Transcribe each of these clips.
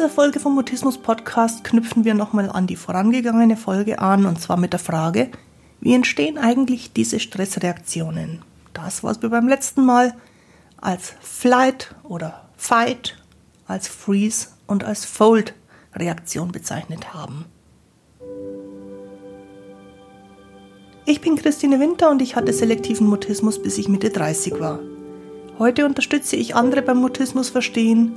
dieser Folge vom Mutismus Podcast knüpfen wir nochmal an die vorangegangene Folge an und zwar mit der Frage, wie entstehen eigentlich diese Stressreaktionen? Das, was wir beim letzten Mal als Flight oder Fight, als Freeze und als Fold Reaktion bezeichnet haben. Ich bin Christine Winter und ich hatte selektiven Mutismus, bis ich Mitte 30 war. Heute unterstütze ich andere beim Mutismus verstehen,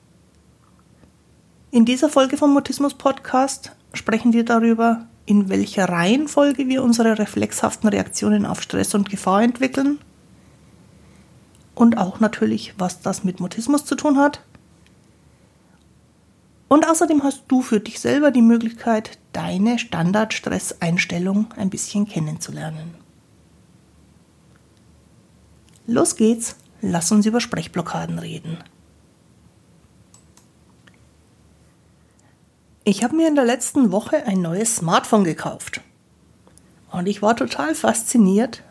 In dieser Folge vom Mutismus Podcast sprechen wir darüber, in welcher Reihenfolge wir unsere reflexhaften Reaktionen auf Stress und Gefahr entwickeln und auch natürlich, was das mit Mutismus zu tun hat. Und außerdem hast du für dich selber die Möglichkeit, deine Standardstresseinstellung ein bisschen kennenzulernen. Los geht's, lass uns über Sprechblockaden reden. Ich habe mir in der letzten Woche ein neues Smartphone gekauft. Und ich war total fasziniert,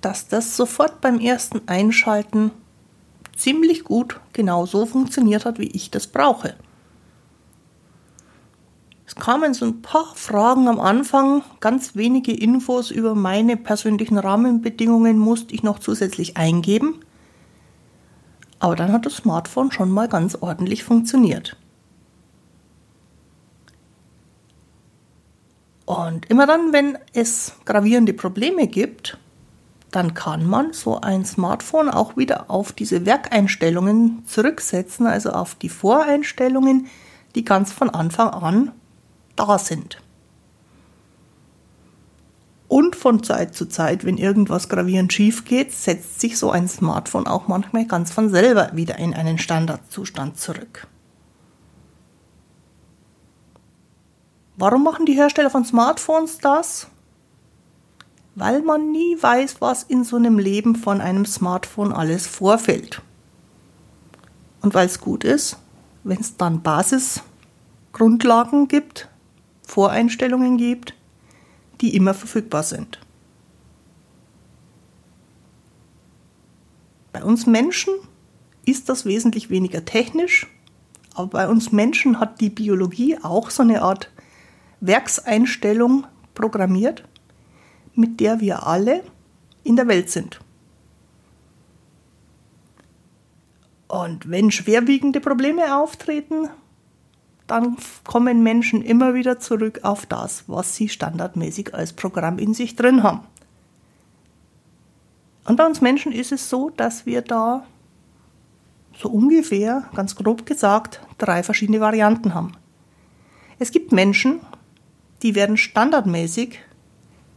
dass das sofort beim ersten Einschalten ziemlich gut genau so funktioniert hat, wie ich das brauche. Es kamen so ein paar Fragen am Anfang, ganz wenige Infos über meine persönlichen Rahmenbedingungen musste ich noch zusätzlich eingeben. Aber dann hat das Smartphone schon mal ganz ordentlich funktioniert. Und immer dann, wenn es gravierende Probleme gibt, dann kann man so ein Smartphone auch wieder auf diese Werkeinstellungen zurücksetzen, also auf die Voreinstellungen, die ganz von Anfang an da sind. Und von Zeit zu Zeit, wenn irgendwas gravierend schief geht, setzt sich so ein Smartphone auch manchmal ganz von selber wieder in einen Standardzustand zurück. Warum machen die Hersteller von Smartphones das? Weil man nie weiß, was in so einem Leben von einem Smartphone alles vorfällt. Und weil es gut ist, wenn es dann Basisgrundlagen gibt, Voreinstellungen gibt, die immer verfügbar sind. Bei uns Menschen ist das wesentlich weniger technisch, aber bei uns Menschen hat die Biologie auch so eine Art Werkseinstellung programmiert, mit der wir alle in der Welt sind. Und wenn schwerwiegende Probleme auftreten, dann kommen Menschen immer wieder zurück auf das, was sie standardmäßig als Programm in sich drin haben. Und bei uns Menschen ist es so, dass wir da so ungefähr, ganz grob gesagt, drei verschiedene Varianten haben. Es gibt Menschen, die werden standardmäßig,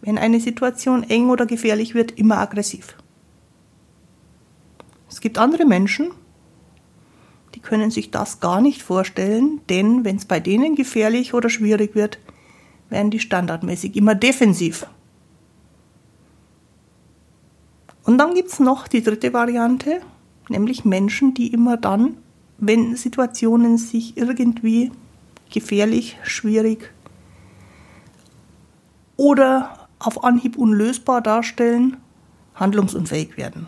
wenn eine Situation eng oder gefährlich wird, immer aggressiv. Es gibt andere Menschen, die können sich das gar nicht vorstellen, denn wenn es bei denen gefährlich oder schwierig wird, werden die standardmäßig immer defensiv. Und dann gibt es noch die dritte Variante, nämlich Menschen, die immer dann, wenn Situationen sich irgendwie gefährlich, schwierig oder auf Anhieb unlösbar darstellen, handlungsunfähig werden.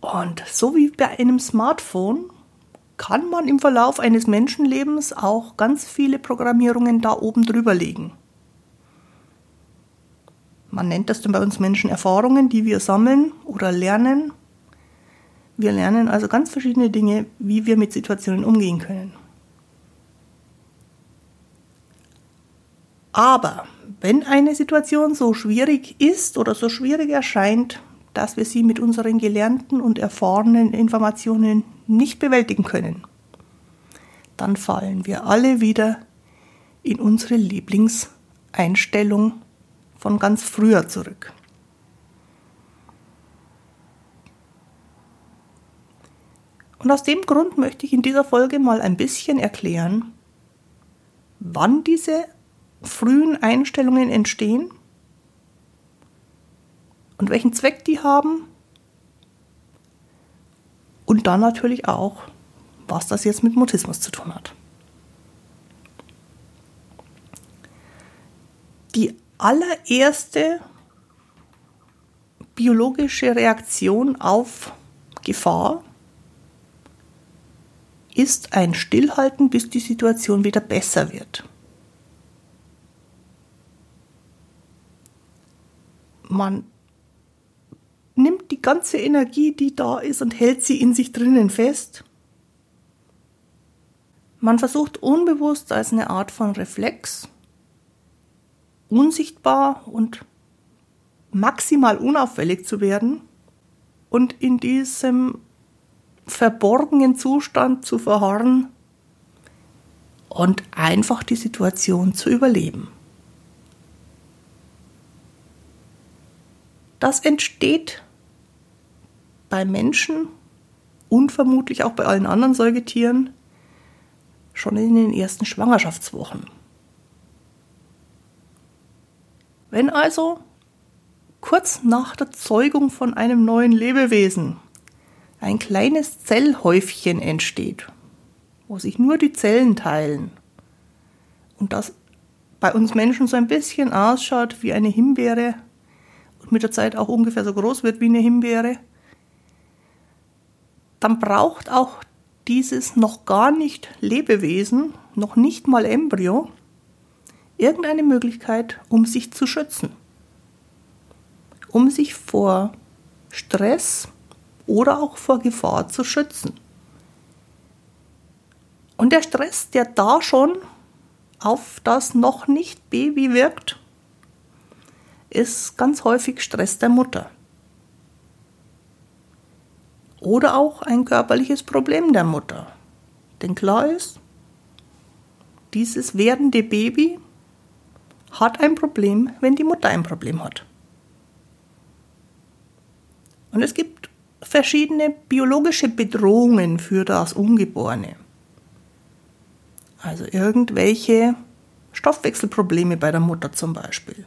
Und so wie bei einem Smartphone kann man im Verlauf eines Menschenlebens auch ganz viele Programmierungen da oben drüber legen. Man nennt das dann bei uns Menschen Erfahrungen, die wir sammeln oder lernen. Wir lernen also ganz verschiedene Dinge, wie wir mit Situationen umgehen können. Aber wenn eine Situation so schwierig ist oder so schwierig erscheint, dass wir sie mit unseren gelernten und erfahrenen Informationen nicht bewältigen können, dann fallen wir alle wieder in unsere Lieblingseinstellung von ganz früher zurück. Und aus dem Grund möchte ich in dieser Folge mal ein bisschen erklären, wann diese frühen Einstellungen entstehen und welchen Zweck die haben und dann natürlich auch, was das jetzt mit Mutismus zu tun hat. Die allererste biologische Reaktion auf Gefahr ist ein Stillhalten, bis die Situation wieder besser wird. Man nimmt die ganze Energie, die da ist, und hält sie in sich drinnen fest. Man versucht unbewusst als eine Art von Reflex, unsichtbar und maximal unauffällig zu werden und in diesem verborgenen Zustand zu verharren und einfach die Situation zu überleben. Das entsteht bei Menschen und vermutlich auch bei allen anderen Säugetieren schon in den ersten Schwangerschaftswochen. Wenn also kurz nach der Zeugung von einem neuen Lebewesen ein kleines Zellhäufchen entsteht, wo sich nur die Zellen teilen und das bei uns Menschen so ein bisschen ausschaut wie eine Himbeere mit der Zeit auch ungefähr so groß wird wie eine Himbeere, dann braucht auch dieses noch gar nicht Lebewesen, noch nicht mal Embryo, irgendeine Möglichkeit, um sich zu schützen um sich vor Stress oder auch vor Gefahr zu schützen. Und der Stress, der da schon auf das noch nicht Baby wirkt, ist ganz häufig Stress der Mutter. Oder auch ein körperliches Problem der Mutter. Denn klar ist, dieses werdende Baby hat ein Problem, wenn die Mutter ein Problem hat. Und es gibt verschiedene biologische Bedrohungen für das Ungeborene. Also irgendwelche Stoffwechselprobleme bei der Mutter zum Beispiel.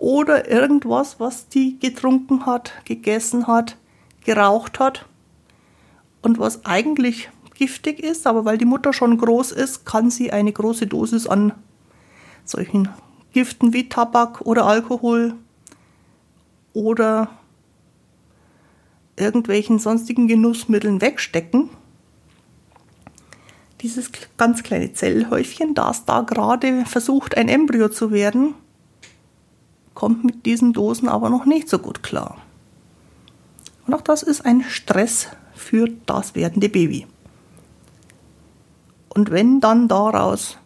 Oder irgendwas, was die getrunken hat, gegessen hat, geraucht hat und was eigentlich giftig ist, aber weil die Mutter schon groß ist, kann sie eine große Dosis an solchen Giften wie Tabak oder Alkohol oder irgendwelchen sonstigen Genussmitteln wegstecken. Dieses ganz kleine Zellhäufchen, das da gerade versucht, ein Embryo zu werden, kommt mit diesen Dosen aber noch nicht so gut klar. Und auch das ist ein Stress für das werdende Baby. Und wenn dann daraus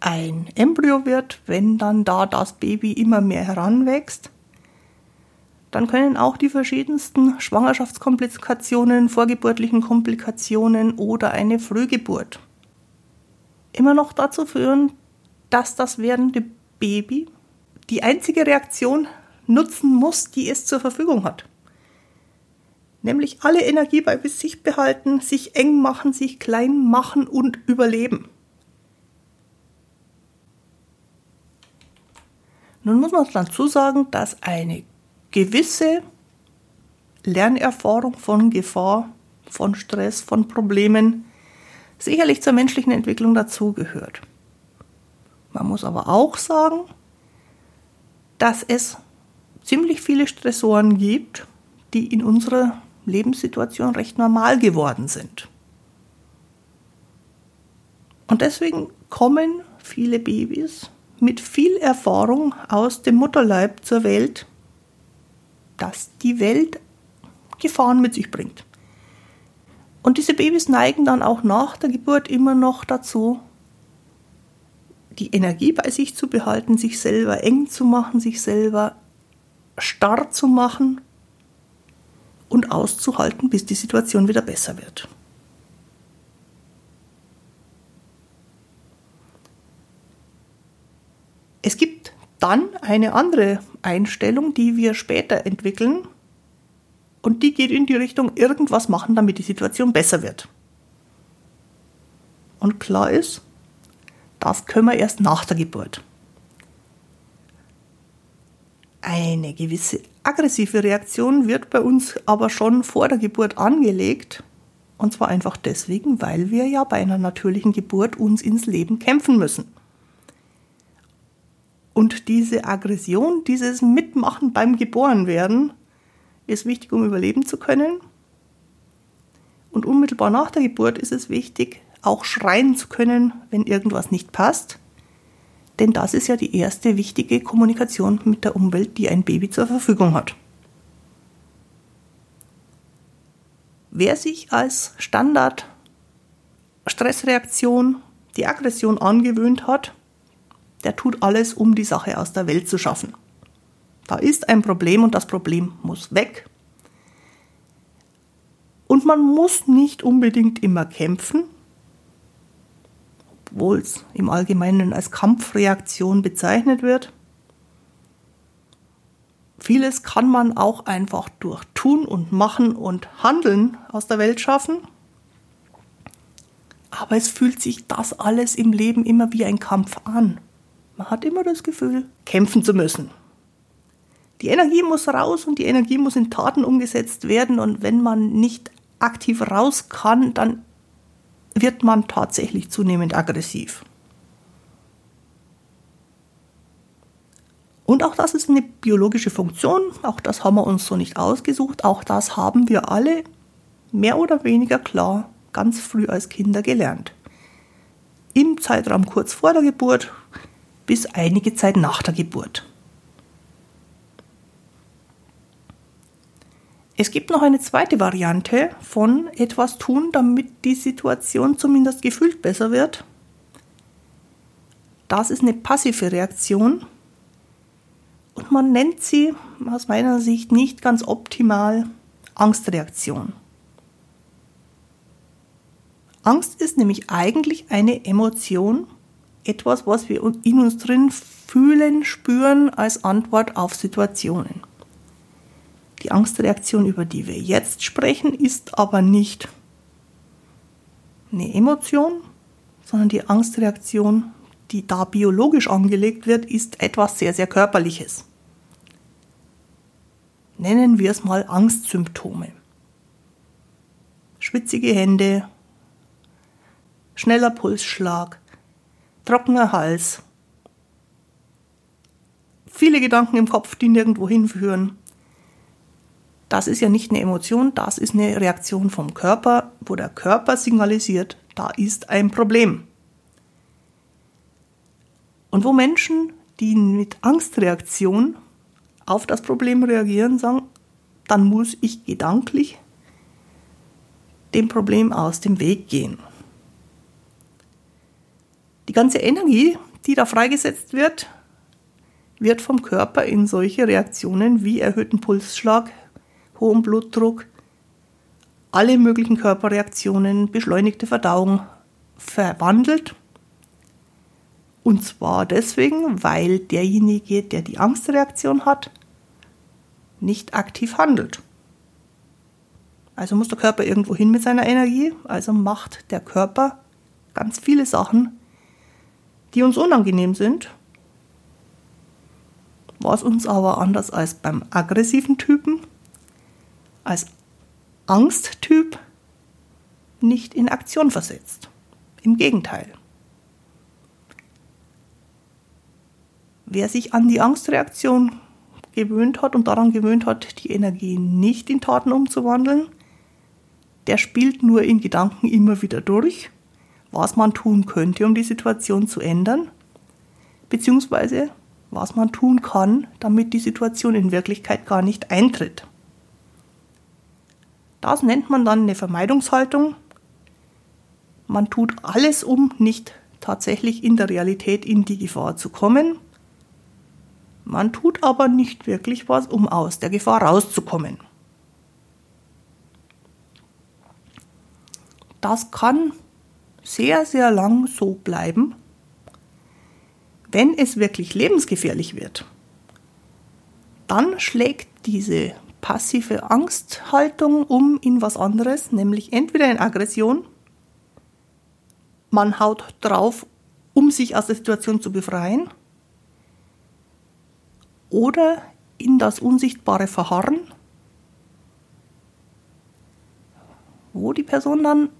ein Embryo wird, wenn dann da das Baby immer mehr heranwächst, dann können auch die verschiedensten Schwangerschaftskomplikationen, vorgeburtlichen Komplikationen oder eine Frühgeburt immer noch dazu führen, dass das werdende Baby die einzige Reaktion nutzen muss, die es zur Verfügung hat. Nämlich alle Energie bei sich behalten, sich eng machen, sich klein machen und überleben. Nun muss man dazu sagen, dass eine gewisse Lernerfahrung von Gefahr, von Stress, von Problemen sicherlich zur menschlichen Entwicklung dazugehört. Man muss aber auch sagen, dass es ziemlich viele Stressoren gibt, die in unserer Lebenssituation recht normal geworden sind. Und deswegen kommen viele Babys mit viel Erfahrung aus dem Mutterleib zur Welt, das die Welt Gefahren mit sich bringt. Und diese Babys neigen dann auch nach der Geburt immer noch dazu, die Energie bei sich zu behalten, sich selber eng zu machen, sich selber starr zu machen und auszuhalten, bis die Situation wieder besser wird. Es gibt dann eine andere Einstellung, die wir später entwickeln, und die geht in die Richtung irgendwas machen, damit die Situation besser wird. Und klar ist, das können wir erst nach der Geburt. Eine gewisse aggressive Reaktion wird bei uns aber schon vor der Geburt angelegt. Und zwar einfach deswegen, weil wir ja bei einer natürlichen Geburt uns ins Leben kämpfen müssen. Und diese Aggression, dieses Mitmachen beim Geborenwerden ist wichtig, um überleben zu können. Und unmittelbar nach der Geburt ist es wichtig, auch schreien zu können, wenn irgendwas nicht passt denn das ist ja die erste wichtige Kommunikation mit der Umwelt, die ein Baby zur Verfügung hat. Wer sich als Standard Stressreaktion die Aggression angewöhnt hat, der tut alles, um die Sache aus der Welt zu schaffen. Da ist ein Problem und das Problem muss weg. Und man muss nicht unbedingt immer kämpfen, obwohl es im Allgemeinen als Kampfreaktion bezeichnet wird. Vieles kann man auch einfach durch Tun und Machen und Handeln aus der Welt schaffen. Aber es fühlt sich das alles im Leben immer wie ein Kampf an. Man hat immer das Gefühl, kämpfen zu müssen. Die Energie muss raus und die Energie muss in Taten umgesetzt werden. Und wenn man nicht aktiv raus kann, dann wird man tatsächlich zunehmend aggressiv. Und auch das ist eine biologische Funktion, auch das haben wir uns so nicht ausgesucht, auch das haben wir alle mehr oder weniger klar ganz früh als Kinder gelernt. Im Zeitraum kurz vor der Geburt bis einige Zeit nach der Geburt. Es gibt noch eine zweite Variante von etwas tun, damit die Situation zumindest gefühlt besser wird. Das ist eine passive Reaktion und man nennt sie aus meiner Sicht nicht ganz optimal Angstreaktion. Angst ist nämlich eigentlich eine Emotion, etwas, was wir in uns drin fühlen, spüren als Antwort auf Situationen. Die Angstreaktion, über die wir jetzt sprechen, ist aber nicht eine Emotion, sondern die Angstreaktion, die da biologisch angelegt wird, ist etwas sehr, sehr Körperliches. Nennen wir es mal Angstsymptome. Schwitzige Hände, schneller Pulsschlag, trockener Hals, viele Gedanken im Kopf, die nirgendwo hinführen, das ist ja nicht eine Emotion, das ist eine Reaktion vom Körper, wo der Körper signalisiert, da ist ein Problem. Und wo Menschen, die mit Angstreaktion auf das Problem reagieren, sagen, dann muss ich gedanklich dem Problem aus dem Weg gehen. Die ganze Energie, die da freigesetzt wird, wird vom Körper in solche Reaktionen wie erhöhten Pulsschlag, hohem Blutdruck, alle möglichen Körperreaktionen, beschleunigte Verdauung verwandelt. Und zwar deswegen, weil derjenige, der die Angstreaktion hat, nicht aktiv handelt. Also muss der Körper irgendwo hin mit seiner Energie, also macht der Körper ganz viele Sachen, die uns unangenehm sind, was uns aber anders als beim aggressiven Typen als Angsttyp nicht in Aktion versetzt. Im Gegenteil. Wer sich an die Angstreaktion gewöhnt hat und daran gewöhnt hat, die Energie nicht in Taten umzuwandeln, der spielt nur in Gedanken immer wieder durch, was man tun könnte, um die Situation zu ändern, beziehungsweise was man tun kann, damit die Situation in Wirklichkeit gar nicht eintritt. Das nennt man dann eine Vermeidungshaltung. Man tut alles, um nicht tatsächlich in der Realität in die Gefahr zu kommen. Man tut aber nicht wirklich was, um aus der Gefahr rauszukommen. Das kann sehr, sehr lang so bleiben. Wenn es wirklich lebensgefährlich wird, dann schlägt diese passive Angsthaltung um in was anderes, nämlich entweder in Aggression, man haut drauf, um sich aus der Situation zu befreien, oder in das unsichtbare Verharren, wo die Person dann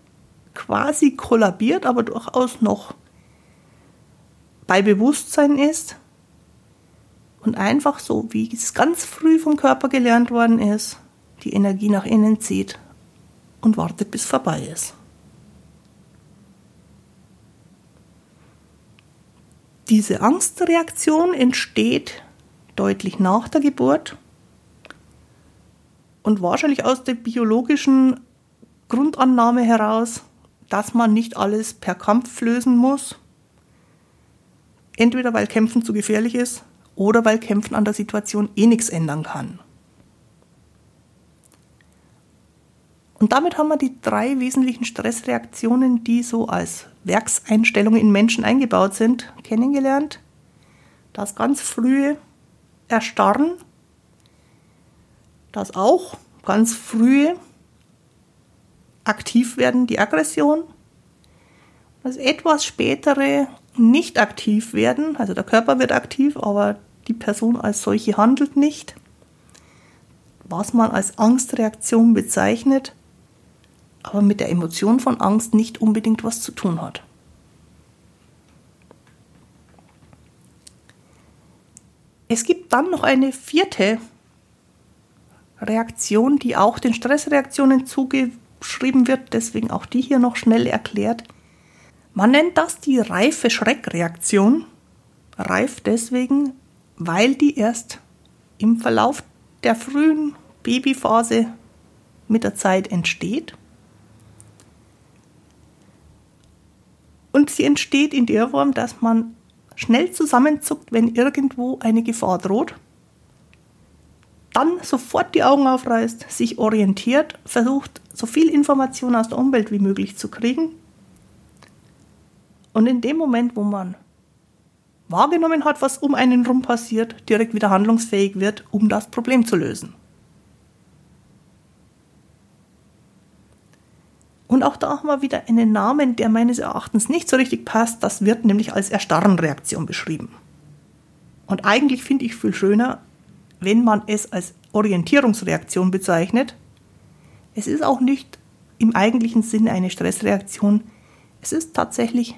quasi kollabiert, aber durchaus noch bei Bewusstsein ist und einfach so, wie es ganz früh vom Körper gelernt worden ist, die Energie nach innen zieht und wartet, bis vorbei ist. Diese Angstreaktion entsteht deutlich nach der Geburt und wahrscheinlich aus der biologischen Grundannahme heraus, dass man nicht alles per Kampf lösen muss. Entweder weil Kämpfen zu gefährlich ist oder weil Kämpfen an der Situation eh nichts ändern kann. Und damit haben wir die drei wesentlichen Stressreaktionen, die so als Werkseinstellungen in Menschen eingebaut sind, kennengelernt. Das ganz frühe Erstarren, das auch ganz frühe aktiv werden, die Aggression, das etwas spätere nicht aktiv werden, also der Körper wird aktiv, aber die Person als solche handelt nicht, was man als Angstreaktion bezeichnet, aber mit der Emotion von Angst nicht unbedingt was zu tun hat. Es gibt dann noch eine vierte Reaktion, die auch den Stressreaktionen zugeschrieben wird, deswegen auch die hier noch schnell erklärt. Man nennt das die reife Schreckreaktion. Reif deswegen, weil die erst im Verlauf der frühen Babyphase mit der Zeit entsteht. Und sie entsteht in der Form, dass man schnell zusammenzuckt, wenn irgendwo eine Gefahr droht, dann sofort die Augen aufreißt, sich orientiert, versucht, so viel Information aus der Umwelt wie möglich zu kriegen und in dem Moment, wo man wahrgenommen hat, was um einen rum passiert, direkt wieder handlungsfähig wird, um das Problem zu lösen. Und auch da haben wir wieder einen Namen, der meines Erachtens nicht so richtig passt. Das wird nämlich als Erstarrenreaktion beschrieben. Und eigentlich finde ich viel schöner, wenn man es als Orientierungsreaktion bezeichnet. Es ist auch nicht im eigentlichen Sinne eine Stressreaktion. Es ist tatsächlich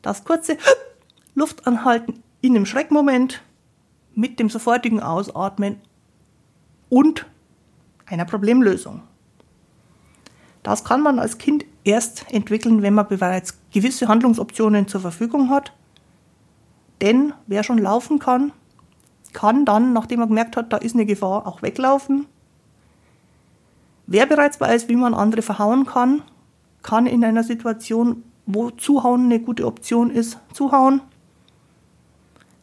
das kurze Luftanhalten in dem Schreckmoment mit dem sofortigen Ausatmen und einer Problemlösung. Das kann man als Kind erst entwickeln, wenn man bereits gewisse Handlungsoptionen zur Verfügung hat. Denn wer schon laufen kann, kann dann, nachdem er gemerkt hat, da ist eine Gefahr, auch weglaufen. Wer bereits weiß, wie man andere verhauen kann, kann in einer Situation wo Zuhauen eine gute Option ist, zuhauen.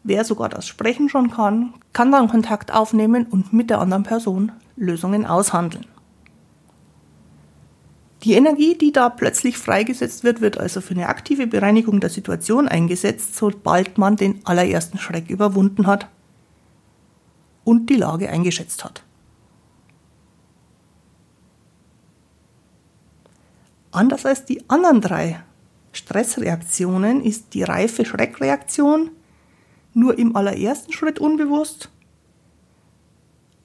Wer sogar das Sprechen schon kann, kann dann Kontakt aufnehmen und mit der anderen Person Lösungen aushandeln. Die Energie, die da plötzlich freigesetzt wird, wird also für eine aktive Bereinigung der Situation eingesetzt, sobald man den allerersten Schreck überwunden hat und die Lage eingeschätzt hat. Anders als die anderen drei Stressreaktionen ist die reife Schreckreaktion nur im allerersten Schritt unbewusst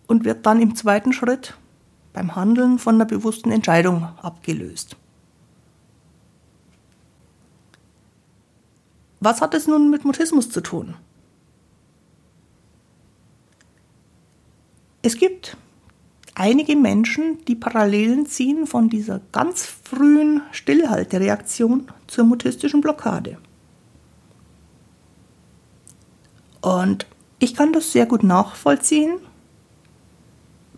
und wird dann im zweiten Schritt beim Handeln von einer bewussten Entscheidung abgelöst. Was hat es nun mit Mutismus zu tun? Es gibt einige Menschen, die Parallelen ziehen von dieser ganz frühen Stillhaltereaktion zur mutistischen Blockade. Und ich kann das sehr gut nachvollziehen,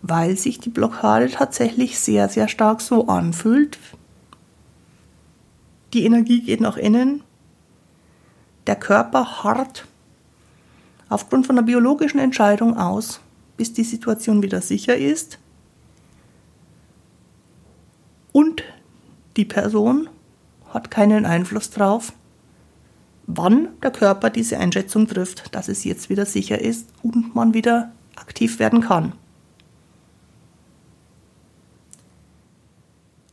weil sich die Blockade tatsächlich sehr, sehr stark so anfühlt. Die Energie geht nach innen, der Körper harrt aufgrund von einer biologischen Entscheidung aus, bis die Situation wieder sicher ist. Und die Person hat keinen Einfluss darauf, wann der Körper diese Einschätzung trifft, dass es jetzt wieder sicher ist und man wieder aktiv werden kann.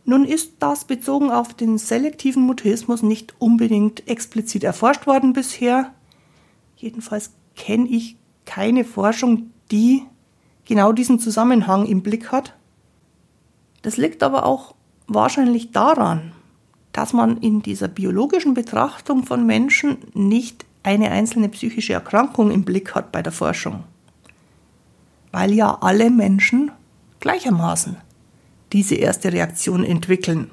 Nun ist das bezogen auf den selektiven Mutismus nicht unbedingt explizit erforscht worden bisher. Jedenfalls kenne ich keine Forschung, die genau diesen Zusammenhang im Blick hat. Das liegt aber auch wahrscheinlich daran, dass man in dieser biologischen Betrachtung von Menschen nicht eine einzelne psychische Erkrankung im Blick hat bei der Forschung. Weil ja alle Menschen gleichermaßen diese erste Reaktion entwickeln.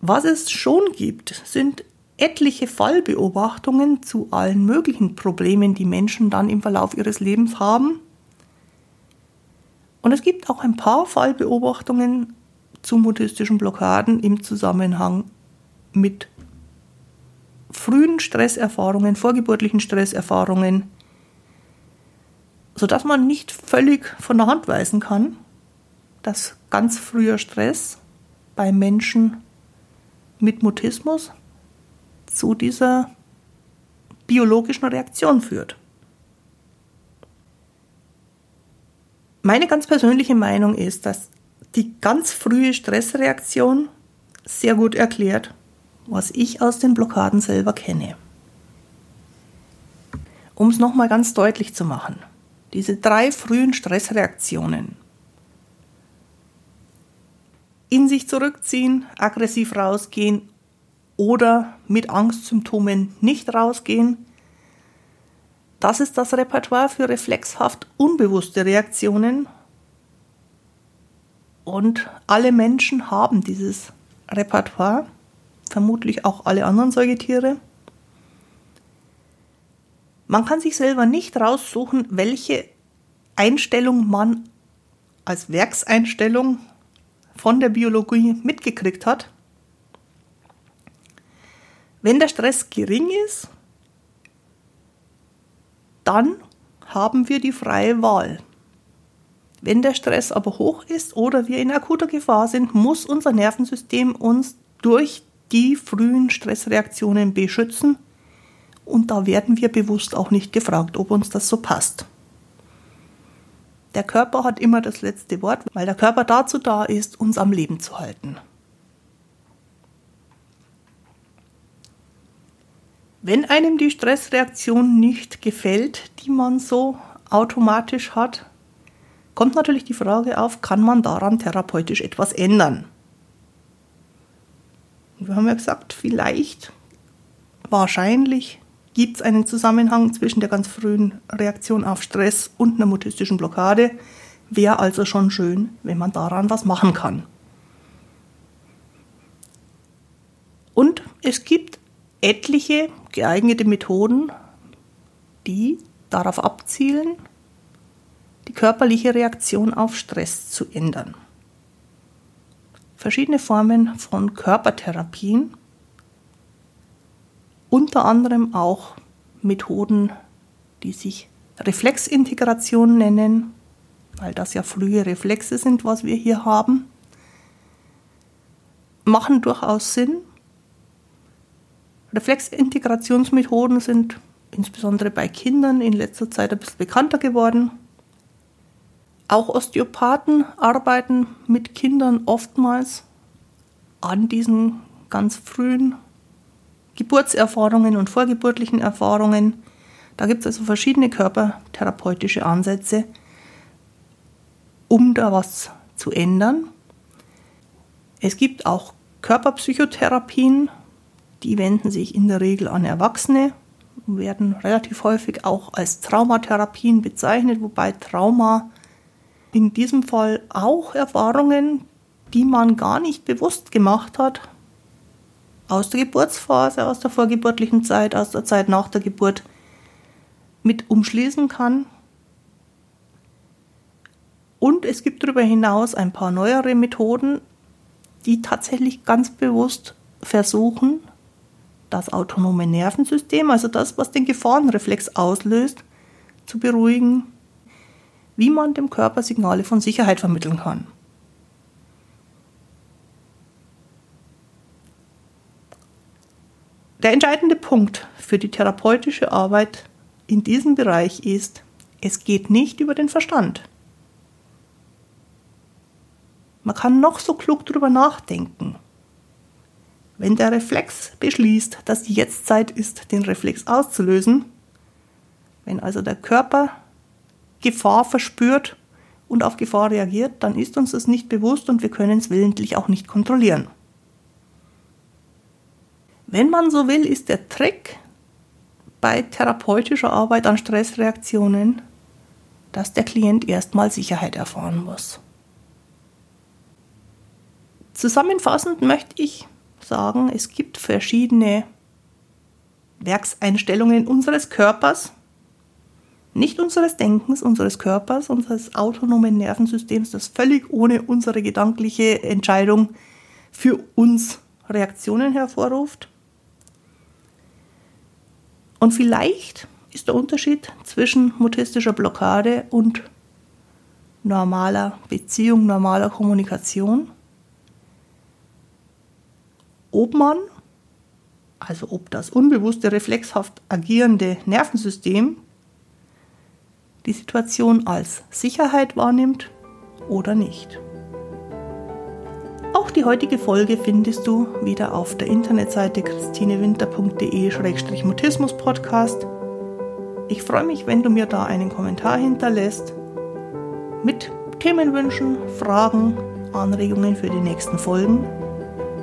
Was es schon gibt, sind etliche Fallbeobachtungen zu allen möglichen Problemen, die Menschen dann im Verlauf ihres Lebens haben. Und es gibt auch ein paar Fallbeobachtungen zu mutistischen Blockaden im Zusammenhang mit frühen Stresserfahrungen, vorgeburtlichen Stresserfahrungen, sodass man nicht völlig von der Hand weisen kann, dass ganz früher Stress bei Menschen mit Mutismus zu dieser biologischen Reaktion führt. Meine ganz persönliche Meinung ist, dass die ganz frühe Stressreaktion sehr gut erklärt, was ich aus den Blockaden selber kenne. Um es nochmal ganz deutlich zu machen. Diese drei frühen Stressreaktionen. In sich zurückziehen, aggressiv rausgehen oder mit Angstsymptomen nicht rausgehen. Das ist das Repertoire für reflexhaft unbewusste Reaktionen. Und alle Menschen haben dieses Repertoire, vermutlich auch alle anderen Säugetiere. Man kann sich selber nicht raussuchen, welche Einstellung man als Werkseinstellung von der Biologie mitgekriegt hat. Wenn der Stress gering ist, dann haben wir die freie Wahl. Wenn der Stress aber hoch ist oder wir in akuter Gefahr sind, muss unser Nervensystem uns durch die frühen Stressreaktionen beschützen und da werden wir bewusst auch nicht gefragt, ob uns das so passt. Der Körper hat immer das letzte Wort, weil der Körper dazu da ist, uns am Leben zu halten. Wenn einem die Stressreaktion nicht gefällt, die man so automatisch hat, kommt natürlich die Frage auf, kann man daran therapeutisch etwas ändern? Wir haben ja gesagt, vielleicht, wahrscheinlich gibt es einen Zusammenhang zwischen der ganz frühen Reaktion auf Stress und einer mutistischen Blockade. Wäre also schon schön, wenn man daran was machen kann. Und es gibt etliche geeignete Methoden, die darauf abzielen, die körperliche Reaktion auf Stress zu ändern. Verschiedene Formen von Körpertherapien unter anderem auch Methoden, die sich Reflexintegration nennen, weil das ja frühe Reflexe sind, was wir hier haben, machen durchaus Sinn. Reflexintegrationsmethoden sind insbesondere bei Kindern in letzter Zeit ein bisschen bekannter geworden. Auch Osteopathen arbeiten mit Kindern oftmals an diesen ganz frühen Geburtserfahrungen und vorgeburtlichen Erfahrungen. Da gibt es also verschiedene körpertherapeutische Ansätze, um da was zu ändern. Es gibt auch Körperpsychotherapien, die wenden sich in der Regel an Erwachsene, werden relativ häufig auch als Traumatherapien bezeichnet, wobei Trauma in diesem Fall auch Erfahrungen, die man gar nicht bewusst gemacht hat, aus der Geburtsphase, aus der vorgeburtlichen Zeit, aus der Zeit nach der Geburt mit umschließen kann. Und es gibt darüber hinaus ein paar neuere Methoden, die tatsächlich ganz bewusst versuchen, das autonome Nervensystem, also das, was den Gefahrenreflex auslöst, zu beruhigen, wie man dem Körper Signale von Sicherheit vermitteln kann. Der entscheidende Punkt für die therapeutische Arbeit in diesem Bereich ist, es geht nicht über den Verstand. Man kann noch so klug drüber nachdenken. Wenn der Reflex beschließt, dass die Jetztzeit ist, den Reflex auszulösen, wenn also der Körper Gefahr verspürt und auf Gefahr reagiert, dann ist uns das nicht bewusst und wir können es willentlich auch nicht kontrollieren. Wenn man so will, ist der Trick bei therapeutischer Arbeit an Stressreaktionen, dass der Klient erstmal Sicherheit erfahren muss. Zusammenfassend möchte ich sagen, es gibt verschiedene Werkseinstellungen unseres Körpers, nicht unseres Denkens, unseres Körpers, unseres autonomen Nervensystems, das völlig ohne unsere gedankliche Entscheidung für uns Reaktionen hervorruft. Und vielleicht ist der Unterschied zwischen mutistischer Blockade und normaler Beziehung, normaler Kommunikation, ob man, also ob das unbewusste reflexhaft agierende Nervensystem die Situation als Sicherheit wahrnimmt oder nicht. Auch die heutige Folge findest du wieder auf der Internetseite christinewinter.de-mutismus-podcast. Ich freue mich, wenn du mir da einen Kommentar hinterlässt mit Themenwünschen, Fragen, Anregungen für die nächsten Folgen.